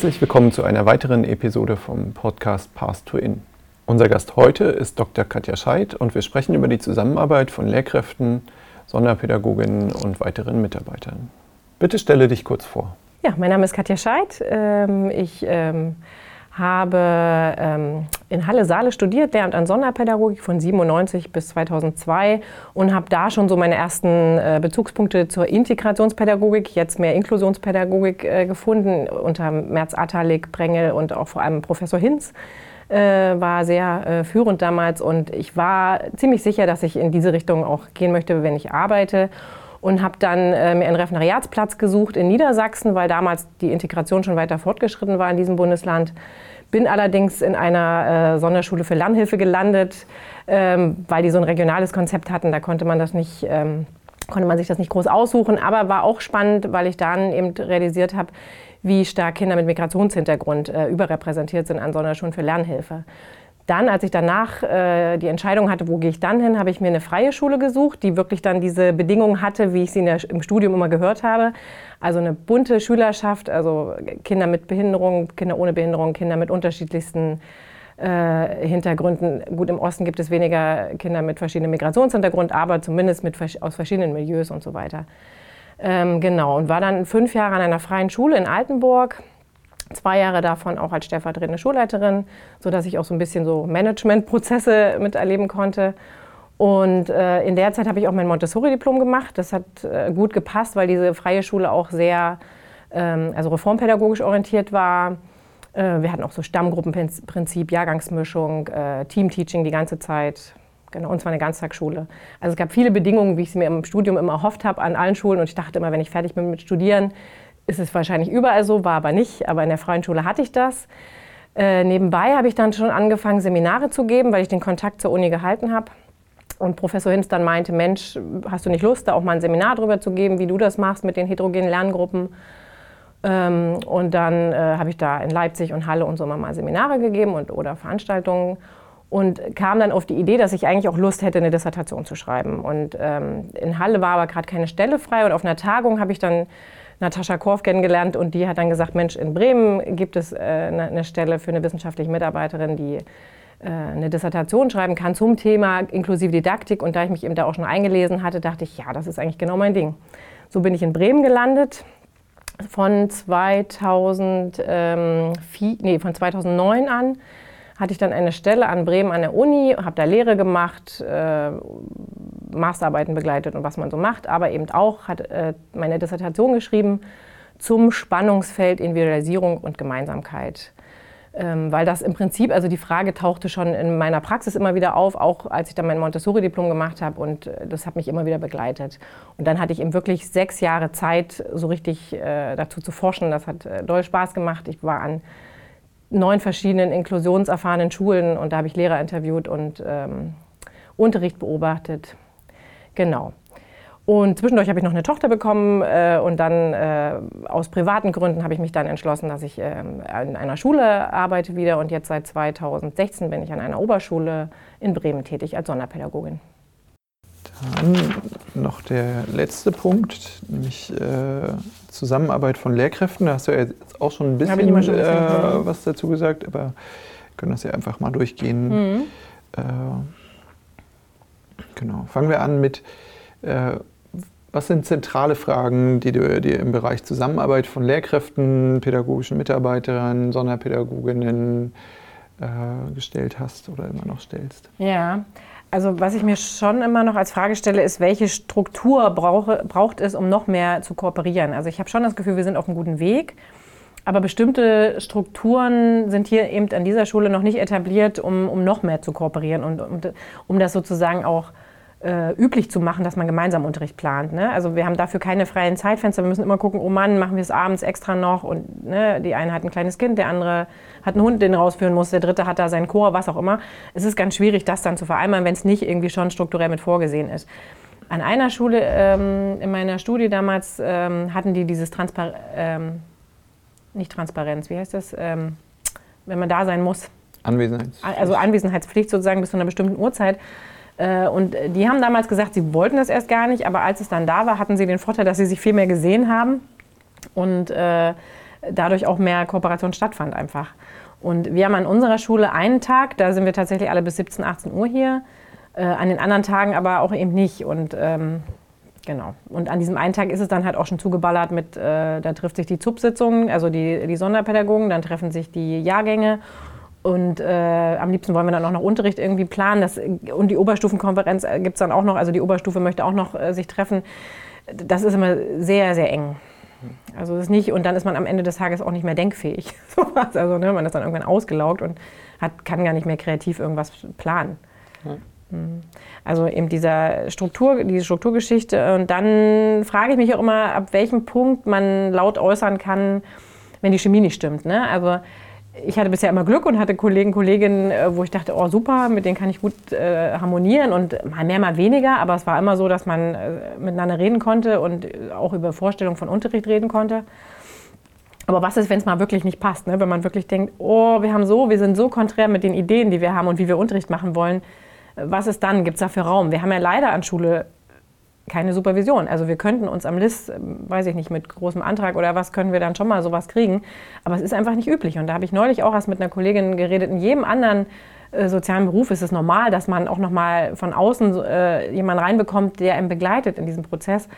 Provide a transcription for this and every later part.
Herzlich willkommen zu einer weiteren Episode vom Podcast Path to In. Unser Gast heute ist Dr. Katja Scheidt und wir sprechen über die Zusammenarbeit von Lehrkräften, Sonderpädagoginnen und weiteren Mitarbeitern. Bitte stelle dich kurz vor. Ja, mein Name ist Katja Scheidt. Ähm, ich ähm, habe ähm, in Halle-Saale studiert, Lehramt an Sonderpädagogik von 97 bis 2002 und habe da schon so meine ersten äh, Bezugspunkte zur Integrationspädagogik, jetzt mehr Inklusionspädagogik äh, gefunden, unter Merz Atalik, Brengel und auch vor allem Professor Hinz. Äh, war sehr führend damals und ich war ziemlich sicher, dass ich in diese Richtung auch gehen möchte, wenn ich arbeite und habe dann mir einen Referendariatsplatz gesucht in Niedersachsen, weil damals die Integration schon weiter fortgeschritten war in diesem Bundesland. Bin allerdings in einer äh, Sonderschule für Lernhilfe gelandet, ähm, weil die so ein regionales Konzept hatten. Da konnte man das nicht, ähm, konnte man sich das nicht groß aussuchen. Aber war auch spannend, weil ich dann eben realisiert habe, wie stark Kinder mit Migrationshintergrund äh, überrepräsentiert sind an Sonderschulen für Lernhilfe. Dann, als ich danach äh, die Entscheidung hatte, wo gehe ich dann hin, habe ich mir eine freie Schule gesucht, die wirklich dann diese Bedingungen hatte, wie ich sie der, im Studium immer gehört habe. Also eine bunte Schülerschaft, also Kinder mit Behinderung, Kinder ohne Behinderung, Kinder mit unterschiedlichsten äh, Hintergründen. Gut, im Osten gibt es weniger Kinder mit verschiedenen Migrationshintergrund, aber zumindest mit, aus verschiedenen Milieus und so weiter. Ähm, genau, und war dann fünf Jahre an einer freien Schule in Altenburg zwei Jahre davon auch als stellvertretende Schulleiterin, sodass ich auch so ein bisschen so Managementprozesse miterleben konnte. Und äh, in der Zeit habe ich auch mein Montessori-Diplom gemacht. Das hat äh, gut gepasst, weil diese freie Schule auch sehr ähm, also reformpädagogisch orientiert war. Äh, wir hatten auch so Stammgruppenprinzip, Jahrgangsmischung, äh, Teamteaching die ganze Zeit. Genau, und zwar eine Ganztagsschule. Also es gab viele Bedingungen, wie ich es mir im Studium immer erhofft habe, an allen Schulen. Und ich dachte immer, wenn ich fertig bin mit Studieren, ist es wahrscheinlich überall so, war aber nicht. Aber in der freien Schule hatte ich das. Äh, nebenbei habe ich dann schon angefangen, Seminare zu geben, weil ich den Kontakt zur Uni gehalten habe. Und Professor Hinz dann meinte, Mensch, hast du nicht Lust, da auch mal ein Seminar drüber zu geben, wie du das machst mit den heterogenen Lerngruppen? Ähm, und dann äh, habe ich da in Leipzig und Halle und so mal Seminare gegeben und, oder Veranstaltungen und kam dann auf die Idee, dass ich eigentlich auch Lust hätte, eine Dissertation zu schreiben. Und ähm, in Halle war aber gerade keine Stelle frei und auf einer Tagung habe ich dann Natascha Korf kennengelernt und die hat dann gesagt, Mensch, in Bremen gibt es äh, eine, eine Stelle für eine wissenschaftliche Mitarbeiterin, die äh, eine Dissertation schreiben kann zum Thema inklusive Didaktik. Und da ich mich eben da auch schon eingelesen hatte, dachte ich, ja, das ist eigentlich genau mein Ding. So bin ich in Bremen gelandet. Von, 2004, nee, von 2009 an hatte ich dann eine Stelle an Bremen an der Uni, habe da Lehre gemacht, äh, Masterarbeiten begleitet und was man so macht, aber eben auch hat äh, meine Dissertation geschrieben zum Spannungsfeld Individualisierung und Gemeinsamkeit. Ähm, weil das im Prinzip, also die Frage tauchte schon in meiner Praxis immer wieder auf, auch als ich dann mein Montessori-Diplom gemacht habe und äh, das hat mich immer wieder begleitet. Und dann hatte ich eben wirklich sechs Jahre Zeit, so richtig äh, dazu zu forschen. Das hat äh, doll Spaß gemacht. Ich war an neun verschiedenen inklusionserfahrenen Schulen und da habe ich Lehrer interviewt und ähm, Unterricht beobachtet. Genau. Und zwischendurch habe ich noch eine Tochter bekommen äh, und dann äh, aus privaten Gründen habe ich mich dann entschlossen, dass ich äh, in einer Schule arbeite wieder und jetzt seit 2016 bin ich an einer Oberschule in Bremen tätig als Sonderpädagogin. Dann noch der letzte Punkt, nämlich äh, Zusammenarbeit von Lehrkräften. Da hast du ja jetzt auch schon ein bisschen, schon äh, was dazu gesagt, aber wir können das ja einfach mal durchgehen. Mhm. Äh, genau. Fangen wir an mit, äh, was sind zentrale Fragen, die du dir im Bereich Zusammenarbeit von Lehrkräften, pädagogischen Mitarbeitern, Sonderpädagoginnen äh, gestellt hast oder immer noch stellst? Ja, also was ich mir schon immer noch als Frage stelle, ist, welche Struktur brauche, braucht es, um noch mehr zu kooperieren? Also ich habe schon das Gefühl, wir sind auf einem guten Weg. Aber bestimmte Strukturen sind hier eben an dieser Schule noch nicht etabliert, um, um noch mehr zu kooperieren und um, um das sozusagen auch äh, üblich zu machen, dass man gemeinsam Unterricht plant. Ne? Also wir haben dafür keine freien Zeitfenster. Wir müssen immer gucken, oh Mann, machen wir es abends extra noch. Und ne, die eine hat ein kleines Kind, der andere hat einen Hund, den rausführen muss, der dritte hat da seinen Chor, was auch immer. Es ist ganz schwierig, das dann zu vereinbaren, wenn es nicht irgendwie schon strukturell mit vorgesehen ist. An einer Schule ähm, in meiner Studie damals ähm, hatten die dieses Transpar ähm, nicht Transparenz, wie heißt das, ähm, wenn man da sein muss. Anwesenheitspflicht. Also Anwesenheitspflicht sozusagen bis zu einer bestimmten Uhrzeit. Äh, und die haben damals gesagt, sie wollten das erst gar nicht, aber als es dann da war, hatten sie den Vorteil, dass sie sich viel mehr gesehen haben. Und äh, dadurch auch mehr Kooperation stattfand einfach. Und wir haben an unserer Schule einen Tag, da sind wir tatsächlich alle bis 17, 18 Uhr hier, äh, an den anderen Tagen aber auch eben nicht. Und ähm, genau. Und an diesem einen Tag ist es dann halt auch schon zugeballert mit, äh, da trifft sich die ZUB-Sitzung, also die, die Sonderpädagogen, dann treffen sich die Jahrgänge und äh, am liebsten wollen wir dann auch noch Unterricht irgendwie planen. Das, und die Oberstufenkonferenz äh, gibt es dann auch noch, also die Oberstufe möchte auch noch äh, sich treffen. Das ist immer sehr, sehr eng. Also das ist nicht, und dann ist man am Ende des Tages auch nicht mehr denkfähig. also ne, man ist dann irgendwann ausgelaugt und hat, kann gar nicht mehr kreativ irgendwas planen. Mhm. Also eben dieser Struktur, diese Strukturgeschichte. Und dann frage ich mich auch immer, ab welchem Punkt man laut äußern kann, wenn die Chemie nicht stimmt. Ne? Also ich hatte bisher immer Glück und hatte Kollegen, Kolleginnen, äh, wo ich dachte, oh super, mit denen kann ich gut äh, harmonieren und mal mehr, mal weniger. Aber es war immer so, dass man äh, miteinander reden konnte und auch über Vorstellungen von Unterricht reden konnte. Aber was ist, wenn es mal wirklich nicht passt? Ne? Wenn man wirklich denkt, oh, wir haben so, wir sind so konträr mit den Ideen, die wir haben und wie wir Unterricht machen wollen. Was ist dann? Gibt es dafür Raum? Wir haben ja leider an Schule keine Supervision. Also wir könnten uns am LIS, ähm, weiß ich nicht, mit großem Antrag oder was, können wir dann schon mal sowas kriegen. Aber es ist einfach nicht üblich. Und da habe ich neulich auch erst mit einer Kollegin geredet. In jedem anderen äh, sozialen Beruf ist es normal, dass man auch noch mal von außen äh, jemanden reinbekommt, der einen begleitet in diesem Prozess.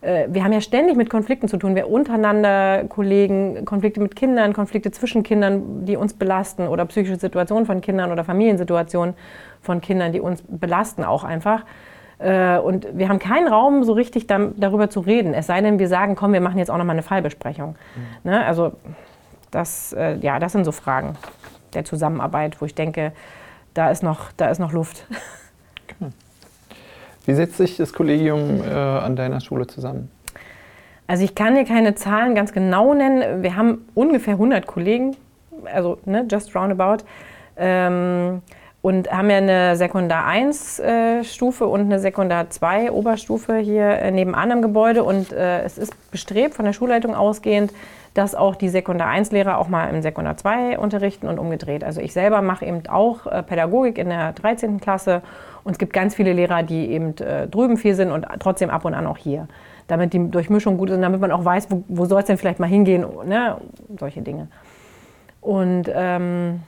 Äh, wir haben ja ständig mit Konflikten zu tun. Wir untereinander, Kollegen, Konflikte mit Kindern, Konflikte zwischen Kindern, die uns belasten oder psychische Situationen von Kindern oder Familiensituationen von Kindern, die uns belasten auch einfach. Äh, und wir haben keinen Raum, so richtig darüber zu reden. Es sei denn, wir sagen, komm, wir machen jetzt auch noch mal eine Fallbesprechung. Mhm. Ne? Also das, äh, ja, das sind so Fragen der Zusammenarbeit, wo ich denke, da ist noch, da ist noch Luft. Wie setzt sich das Kollegium äh, an deiner Schule zusammen? Also ich kann dir keine Zahlen ganz genau nennen. Wir haben ungefähr 100 Kollegen, also ne, just roundabout. Ähm, und haben ja eine Sekundar 1 äh, Stufe und eine Sekundar 2 Oberstufe hier äh, nebenan im Gebäude und äh, es ist bestrebt von der Schulleitung ausgehend, dass auch die Sekundar 1 Lehrer auch mal im Sekundar 2 unterrichten und umgedreht. Also ich selber mache eben auch äh, Pädagogik in der 13. Klasse und es gibt ganz viele Lehrer, die eben äh, drüben viel sind und trotzdem ab und an auch hier. Damit die Durchmischung gut ist, damit man auch weiß, wo, wo soll es denn vielleicht mal hingehen, ne? solche Dinge. Und ähm,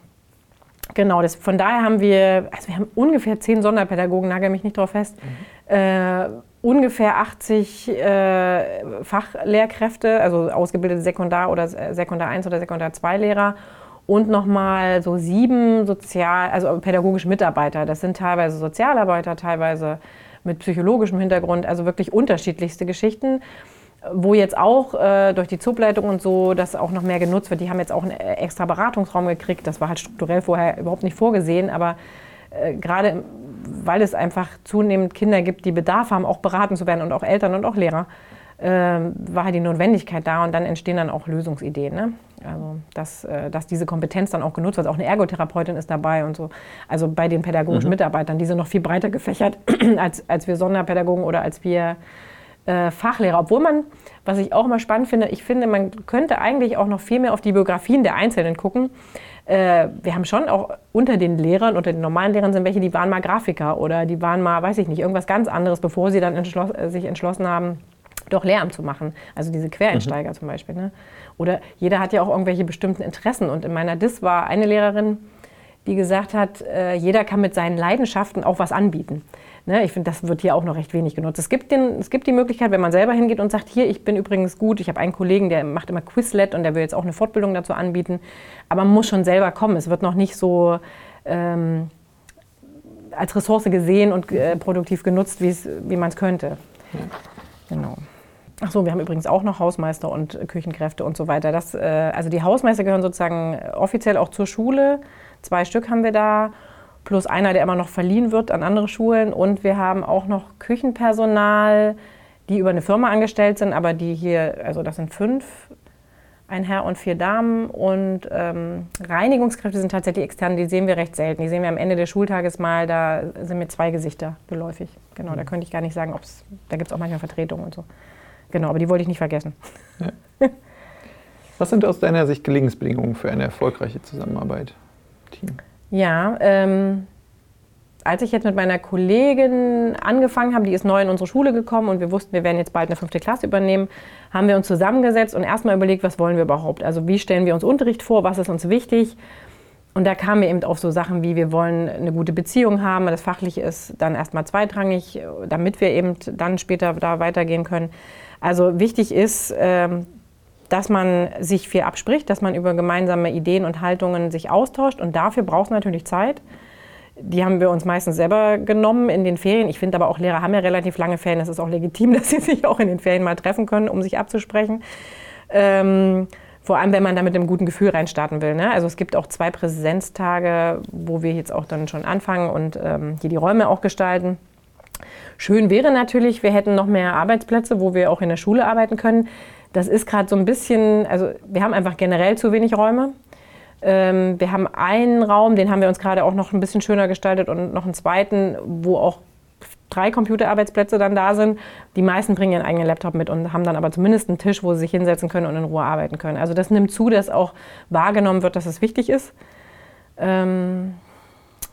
Genau, das, von daher haben wir, also wir haben ungefähr zehn Sonderpädagogen, nagel mich nicht drauf fest, mhm. äh, ungefähr 80 äh, Fachlehrkräfte, also ausgebildete Sekundar- oder äh, Sekundar 1 oder Sekundar 2 Lehrer und nochmal so sieben sozial, also pädagogische Mitarbeiter. Das sind teilweise Sozialarbeiter, teilweise mit psychologischem Hintergrund, also wirklich unterschiedlichste Geschichten wo jetzt auch äh, durch die Zubleitung und so das auch noch mehr genutzt wird. Die haben jetzt auch einen äh, extra Beratungsraum gekriegt. Das war halt strukturell vorher überhaupt nicht vorgesehen, aber äh, gerade weil es einfach zunehmend Kinder gibt, die Bedarf haben, auch beraten zu werden und auch Eltern und auch Lehrer, äh, war halt die Notwendigkeit da und dann entstehen dann auch Lösungsideen. Ne? Also, dass, äh, dass diese Kompetenz dann auch genutzt wird. Auch eine Ergotherapeutin ist dabei und so. Also bei den pädagogischen mhm. Mitarbeitern, die sind noch viel breiter gefächert als, als wir Sonderpädagogen oder als wir äh, Fachlehrer. Obwohl man, was ich auch immer spannend finde, ich finde, man könnte eigentlich auch noch viel mehr auf die Biografien der Einzelnen gucken. Äh, wir haben schon auch unter den Lehrern, unter den normalen Lehrern sind welche, die waren mal Grafiker oder die waren mal, weiß ich nicht, irgendwas ganz anderes, bevor sie dann entschloss, äh, sich entschlossen haben, doch Lehramt zu machen. Also diese Quereinsteiger mhm. zum Beispiel. Ne? Oder jeder hat ja auch irgendwelche bestimmten Interessen. Und in meiner DIS war eine Lehrerin, die gesagt hat, äh, jeder kann mit seinen Leidenschaften auch was anbieten. Ne, ich finde, das wird hier auch noch recht wenig genutzt. Es gibt, den, es gibt die Möglichkeit, wenn man selber hingeht und sagt, hier, ich bin übrigens gut, ich habe einen Kollegen, der macht immer Quizlet und der will jetzt auch eine Fortbildung dazu anbieten. Aber man muss schon selber kommen. Es wird noch nicht so ähm, als Ressource gesehen und äh, produktiv genutzt, wie man es könnte. Ja. Genau. Ach so, wir haben übrigens auch noch Hausmeister und Küchenkräfte und so weiter. Das, äh, also die Hausmeister gehören sozusagen offiziell auch zur Schule. Zwei Stück haben wir da plus einer, der immer noch verliehen wird an andere Schulen. Und wir haben auch noch Küchenpersonal, die über eine Firma angestellt sind, aber die hier, also das sind fünf, ein Herr und vier Damen. Und ähm, Reinigungskräfte sind tatsächlich extern, die sehen wir recht selten. Die sehen wir am Ende des Schultages mal, da sind mir zwei Gesichter geläufig. Genau, da könnte ich gar nicht sagen, ob es, da gibt es auch manchmal Vertretungen und so. Genau, aber die wollte ich nicht vergessen. Ja. Was sind aus deiner Sicht Gelingensbedingungen für eine erfolgreiche Zusammenarbeit? Team? Ja, ähm, als ich jetzt mit meiner Kollegin angefangen habe, die ist neu in unsere Schule gekommen und wir wussten, wir werden jetzt bald eine fünfte Klasse übernehmen, haben wir uns zusammengesetzt und erstmal überlegt, was wollen wir überhaupt? Also wie stellen wir uns Unterricht vor, was ist uns wichtig? Und da kamen wir eben auf so Sachen wie, wir wollen eine gute Beziehung haben, das Fachliche ist dann erstmal zweitrangig, damit wir eben dann später da weitergehen können. Also wichtig ist, ähm, dass man sich viel abspricht, dass man über gemeinsame Ideen und Haltungen sich austauscht und dafür braucht es natürlich Zeit. Die haben wir uns meistens selber genommen in den Ferien. Ich finde aber auch Lehrer haben ja relativ lange Ferien. Es ist auch legitim, dass sie sich auch in den Ferien mal treffen können, um sich abzusprechen. Ähm, vor allem, wenn man da mit einem guten Gefühl reinstarten will. Ne? Also es gibt auch zwei Präsenztage, wo wir jetzt auch dann schon anfangen und ähm, hier die Räume auch gestalten. Schön wäre natürlich, wir hätten noch mehr Arbeitsplätze, wo wir auch in der Schule arbeiten können. Das ist gerade so ein bisschen, also wir haben einfach generell zu wenig Räume. Ähm, wir haben einen Raum, den haben wir uns gerade auch noch ein bisschen schöner gestaltet und noch einen zweiten, wo auch drei Computerarbeitsplätze dann da sind. Die meisten bringen ihren eigenen Laptop mit und haben dann aber zumindest einen Tisch, wo sie sich hinsetzen können und in Ruhe arbeiten können. Also das nimmt zu, dass auch wahrgenommen wird, dass es wichtig ist. Ähm,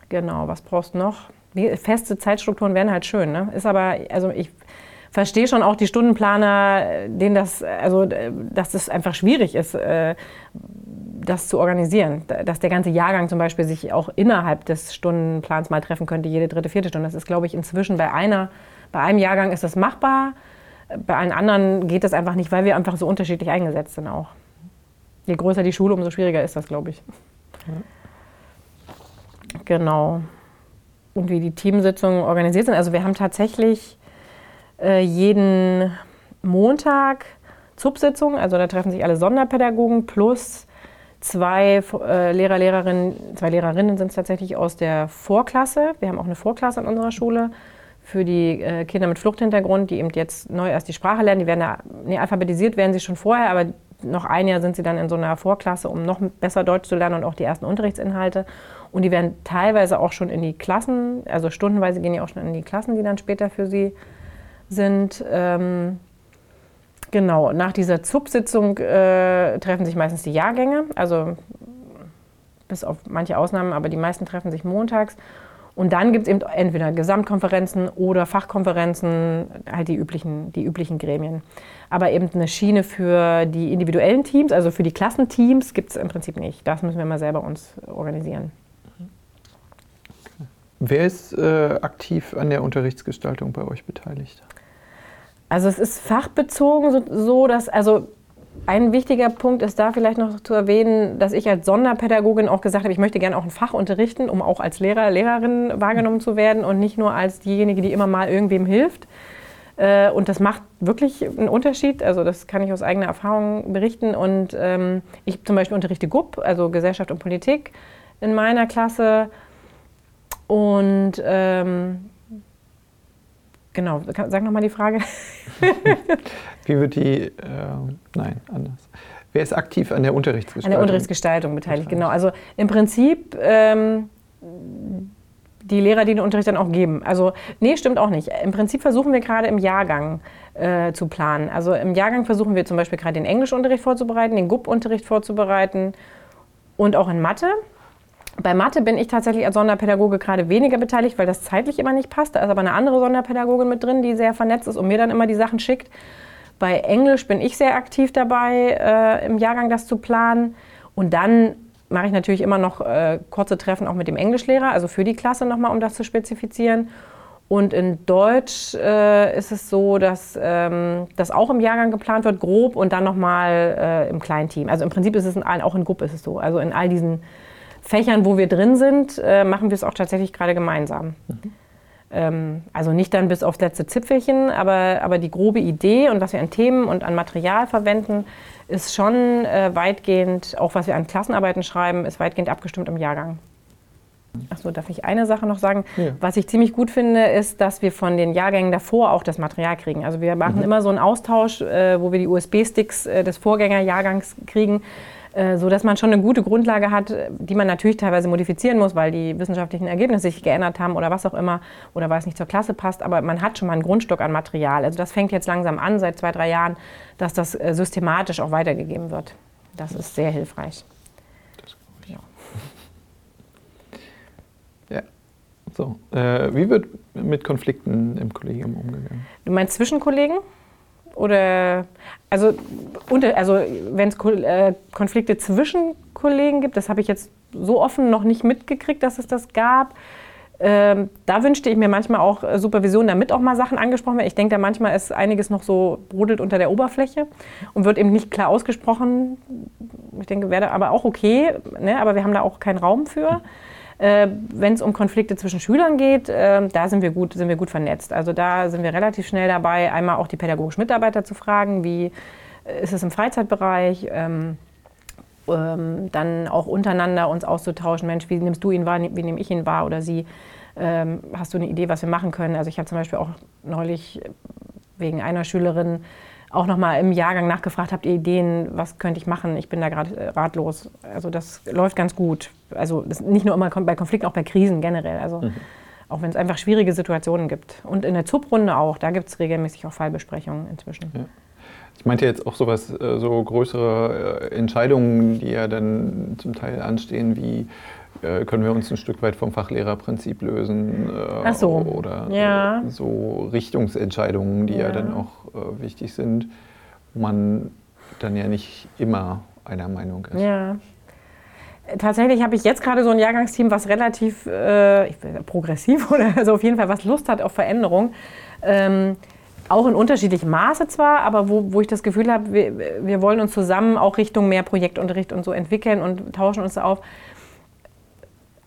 genau, was brauchst du noch? Feste Zeitstrukturen wären halt schön. Ne? Ist aber, also ich verstehe schon auch die Stundenplaner, denen das, also, dass das einfach schwierig ist, äh, das zu organisieren. Dass der ganze Jahrgang zum Beispiel sich auch innerhalb des Stundenplans mal treffen könnte, jede dritte, vierte Stunde. Das ist, glaube ich, inzwischen bei einer, bei einem Jahrgang ist das machbar. Bei allen anderen geht das einfach nicht, weil wir einfach so unterschiedlich eingesetzt sind auch. Je größer die Schule, umso schwieriger ist das, glaube ich. Genau. Und wie die Teamsitzungen organisiert sind. Also wir haben tatsächlich äh, jeden Montag ZUB-Sitzungen, also da treffen sich alle Sonderpädagogen plus zwei äh, Lehrer, Lehrerinnen, zwei Lehrerinnen sind es tatsächlich aus der Vorklasse. Wir haben auch eine Vorklasse an unserer Schule für die äh, Kinder mit Fluchthintergrund, die eben jetzt neu erst die Sprache lernen. Die werden da, nee, alphabetisiert werden sie schon vorher, aber noch ein Jahr sind sie dann in so einer Vorklasse, um noch besser Deutsch zu lernen und auch die ersten Unterrichtsinhalte. Und die werden teilweise auch schon in die Klassen, also stundenweise gehen die auch schon in die Klassen, die dann später für sie sind. Ähm, genau, nach dieser ZUB-Sitzung äh, treffen sich meistens die Jahrgänge, also bis auf manche Ausnahmen, aber die meisten treffen sich montags. Und dann gibt es eben entweder Gesamtkonferenzen oder Fachkonferenzen, halt die üblichen, die üblichen Gremien. Aber eben eine Schiene für die individuellen Teams, also für die Klassenteams, gibt es im Prinzip nicht. Das müssen wir mal selber uns organisieren. Wer ist äh, aktiv an der Unterrichtsgestaltung bei euch beteiligt? Also es ist fachbezogen so, so, dass, also ein wichtiger Punkt ist da vielleicht noch zu erwähnen, dass ich als Sonderpädagogin auch gesagt habe, ich möchte gerne auch ein Fach unterrichten, um auch als Lehrer, Lehrerin wahrgenommen zu werden und nicht nur als diejenige, die immer mal irgendwem hilft. Äh, und das macht wirklich einen Unterschied. Also das kann ich aus eigener Erfahrung berichten. Und ähm, ich zum Beispiel unterrichte GUP, also Gesellschaft und Politik in meiner Klasse. Und ähm, Genau, sag nochmal die Frage. Wie wird die, äh, nein, anders. Wer ist aktiv an der Unterrichtsgestaltung? An der Unterrichtsgestaltung beteiligt, genau. Also im Prinzip ähm, die Lehrer, die den Unterricht dann auch geben. Also, nee, stimmt auch nicht. Im Prinzip versuchen wir gerade im Jahrgang äh, zu planen. Also im Jahrgang versuchen wir zum Beispiel gerade den Englischunterricht vorzubereiten, den GUP-Unterricht vorzubereiten und auch in Mathe. Bei Mathe bin ich tatsächlich als Sonderpädagoge gerade weniger beteiligt, weil das zeitlich immer nicht passt. Da ist aber eine andere Sonderpädagogin mit drin, die sehr vernetzt ist und mir dann immer die Sachen schickt. Bei Englisch bin ich sehr aktiv dabei, äh, im Jahrgang das zu planen. Und dann mache ich natürlich immer noch äh, kurze Treffen auch mit dem Englischlehrer, also für die Klasse nochmal, um das zu spezifizieren. Und in Deutsch äh, ist es so, dass ähm, das auch im Jahrgang geplant wird, grob und dann nochmal äh, im kleinen Team. Also im Prinzip ist es in allen, auch in Gruppe ist es so. Also in all diesen Fächern, wo wir drin sind, äh, machen wir es auch tatsächlich gerade gemeinsam. Mhm. Ähm, also nicht dann bis aufs letzte Zipfelchen, aber, aber die grobe Idee und was wir an Themen und an Material verwenden, ist schon äh, weitgehend, auch was wir an Klassenarbeiten schreiben, ist weitgehend abgestimmt im Jahrgang. Achso, darf ich eine Sache noch sagen? Ja. Was ich ziemlich gut finde, ist, dass wir von den Jahrgängen davor auch das Material kriegen. Also wir machen mhm. immer so einen Austausch, äh, wo wir die USB-Sticks äh, des Vorgängerjahrgangs kriegen so dass man schon eine gute Grundlage hat, die man natürlich teilweise modifizieren muss, weil die wissenschaftlichen Ergebnisse sich geändert haben oder was auch immer oder weil es nicht zur Klasse passt. Aber man hat schon mal einen Grundstock an Material. Also das fängt jetzt langsam an, seit zwei, drei Jahren, dass das äh, systematisch auch weitergegeben wird. Das ist sehr hilfreich. Ja. So, äh, wie wird mit Konflikten im Kollegium umgegangen? Du meinst zwischen Kollegen? Oder also, also wenn es äh, Konflikte zwischen Kollegen gibt, das habe ich jetzt so offen noch nicht mitgekriegt, dass es das gab. Ähm, da wünschte ich mir manchmal auch äh, Supervision, damit auch mal Sachen angesprochen werden. Ich denke, da manchmal ist einiges noch so brodelt unter der Oberfläche und wird eben nicht klar ausgesprochen. Ich denke, wäre aber auch okay, ne? aber wir haben da auch keinen Raum für. Äh, Wenn es um Konflikte zwischen Schülern geht, äh, da sind wir, gut, sind wir gut vernetzt. Also da sind wir relativ schnell dabei, einmal auch die pädagogischen Mitarbeiter zu fragen, wie äh, ist es im Freizeitbereich. Ähm, ähm, dann auch untereinander uns auszutauschen. Mensch, wie nimmst du ihn wahr, wie nehme ich ihn wahr oder sie? Ähm, hast du eine Idee, was wir machen können? Also ich habe zum Beispiel auch neulich wegen einer Schülerin auch nochmal im Jahrgang nachgefragt, habt ihr Ideen, was könnte ich machen? Ich bin da gerade äh, ratlos. Also das läuft ganz gut. Also nicht nur immer bei Konflikten, auch bei Krisen generell. Also mhm. auch wenn es einfach schwierige Situationen gibt. Und in der ZUB-Runde auch, da gibt es regelmäßig auch Fallbesprechungen inzwischen. Ja. Ich meinte jetzt auch sowas, äh, so größere äh, Entscheidungen, die ja dann zum Teil anstehen, wie können wir uns ein Stück weit vom Fachlehrerprinzip lösen Ach so. oder ja. so Richtungsentscheidungen, die ja. ja dann auch wichtig sind, wo man dann ja nicht immer einer Meinung ist. Ja. Tatsächlich habe ich jetzt gerade so ein Jahrgangsteam, was relativ äh, progressiv oder also auf jeden Fall was Lust hat auf Veränderung. Ähm, auch in unterschiedlichem Maße zwar, aber wo, wo ich das Gefühl habe, wir, wir wollen uns zusammen auch Richtung mehr Projektunterricht und so entwickeln und tauschen uns auf.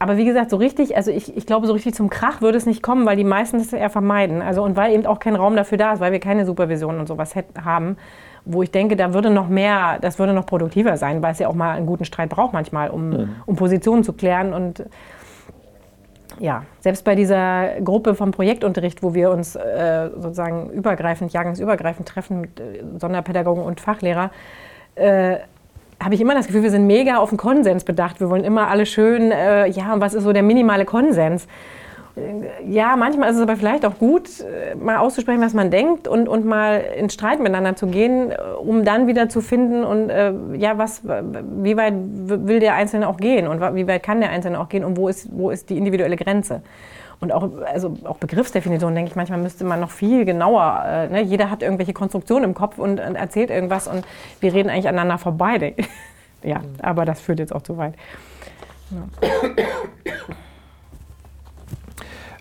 Aber wie gesagt, so richtig, also ich, ich glaube, so richtig zum Krach würde es nicht kommen, weil die meisten das eher vermeiden. Also und weil eben auch kein Raum dafür da ist, weil wir keine Supervision und sowas haben, wo ich denke, da würde noch mehr, das würde noch produktiver sein, weil es ja auch mal einen guten Streit braucht manchmal, um, um Positionen zu klären und ja, selbst bei dieser Gruppe vom Projektunterricht, wo wir uns äh, sozusagen übergreifend, jahrgangsübergreifend treffen mit äh, Sonderpädagogen und Fachlehrer, äh, habe ich immer das Gefühl, wir sind mega auf den Konsens bedacht. Wir wollen immer alle schön, äh, ja, und was ist so der minimale Konsens? ja, manchmal ist es aber vielleicht auch gut, äh, mal auszusprechen, was man denkt und, und mal in Streit miteinander zu gehen, äh, um dann wieder zu finden und äh, ja, was, wie weit will der Einzelne auch gehen und wie weit kann der Einzelne auch gehen und wo ist, wo ist die individuelle Grenze? Und auch, also auch Begriffsdefinitionen, denke ich, manchmal müsste man noch viel genauer, äh, ne? jeder hat irgendwelche Konstruktionen im Kopf und, und, erzählt irgendwas und wir reden eigentlich aneinander vorbei. ja, aber das führt jetzt auch zu weit. Ja.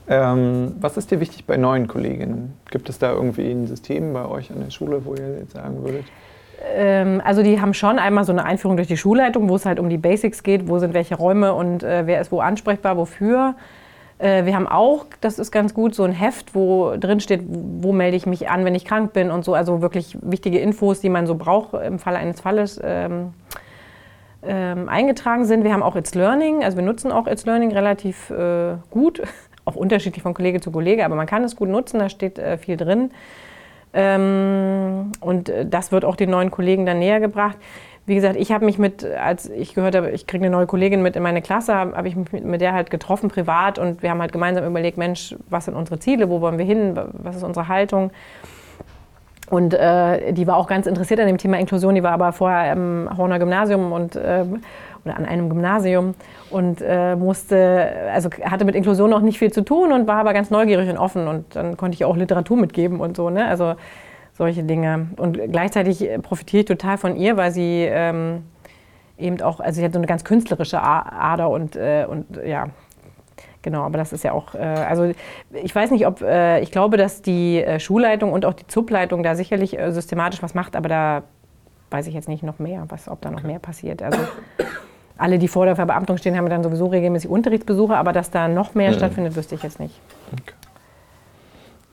Ähm, was ist dir wichtig bei neuen Kolleginnen? Gibt es da irgendwie ein System bei euch an der Schule, wo ihr jetzt sagen würdet? Ähm, also die haben schon einmal so eine Einführung durch die Schulleitung, wo es halt um die Basics geht, wo sind welche Räume und äh, wer ist wo ansprechbar, wofür. Äh, wir haben auch, das ist ganz gut, so ein Heft, wo drin steht, wo melde ich mich an, wenn ich krank bin und so. Also wirklich wichtige Infos, die man so braucht im Falle eines Falles. Ähm, ähm, eingetragen sind. Wir haben auch It's Learning, also wir nutzen auch It's Learning relativ äh, gut auch unterschiedlich von Kollege zu Kollege, aber man kann es gut nutzen, da steht äh, viel drin. Ähm, und äh, das wird auch den neuen Kollegen dann näher gebracht. Wie gesagt, ich habe mich mit, als ich gehört habe, ich kriege eine neue Kollegin mit in meine Klasse, habe ich mich mit, mit der halt getroffen privat und wir haben halt gemeinsam überlegt, Mensch, was sind unsere Ziele, wo wollen wir hin, was ist unsere Haltung? Und äh, die war auch ganz interessiert an dem Thema Inklusion. Die war aber vorher im Horner Gymnasium und äh, oder an einem Gymnasium und äh, musste, also hatte mit Inklusion noch nicht viel zu tun und war aber ganz neugierig und offen und dann konnte ich auch Literatur mitgeben und so, ne? Also solche Dinge. Und gleichzeitig profitiere ich total von ihr, weil sie ähm, eben auch, also sie hat so eine ganz künstlerische Ader und, äh, und ja, Genau, aber das ist ja auch, äh, also ich weiß nicht, ob, äh, ich glaube, dass die äh, Schulleitung und auch die ZUB-Leitung da sicherlich äh, systematisch was macht, aber da weiß ich jetzt nicht noch mehr, was, ob da noch mehr passiert. Also alle, die vor der Verbeamtung stehen, haben dann sowieso regelmäßig Unterrichtsbesuche, aber dass da noch mehr mhm. stattfindet, wüsste ich jetzt nicht. Okay.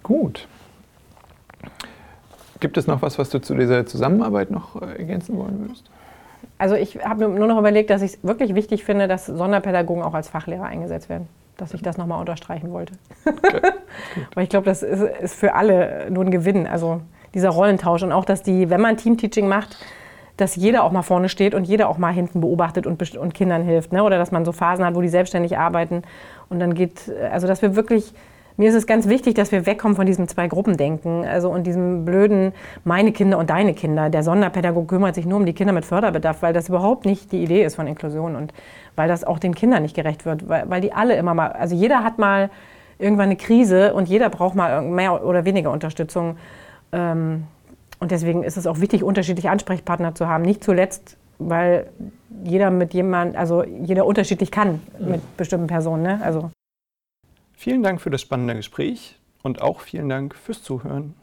Gut. Gibt es noch was, was du zu dieser Zusammenarbeit noch äh, ergänzen wollen würdest? Also ich habe mir nur noch überlegt, dass ich es wirklich wichtig finde, dass Sonderpädagogen auch als Fachlehrer eingesetzt werden. Dass ich das nochmal unterstreichen wollte. Okay. Weil ich glaube, das ist, ist, für alle nur ein Gewinn. Also dieser Rollentausch und auch, dass die, wenn man Teamteaching macht, dass jeder auch mal vorne steht und jeder auch mal hinten beobachtet und, und Kindern hilft. Ne? Oder dass man so Phasen hat, wo die selbstständig arbeiten. Und dann geht, also dass wir wirklich, mir ist es ganz wichtig, dass wir wegkommen von diesem Zwei-Gruppen-Denken also und diesem blöden meine Kinder und deine Kinder. Der Sonderpädagoge kümmert sich nur um die Kinder mit Förderbedarf, weil das überhaupt nicht die Idee ist von Inklusion und weil das auch den Kindern nicht gerecht wird, weil, weil die alle immer mal, also jeder hat mal irgendwann eine Krise und jeder braucht mal mehr oder weniger Unterstützung. Ähm, und deswegen ist es auch wichtig, unterschiedliche Ansprechpartner zu haben. Nicht zuletzt, weil jeder mit jemand, also jeder unterschiedlich kann mit mhm. bestimmten Personen. Ne? Also Vielen Dank für das spannende Gespräch und auch vielen Dank fürs Zuhören.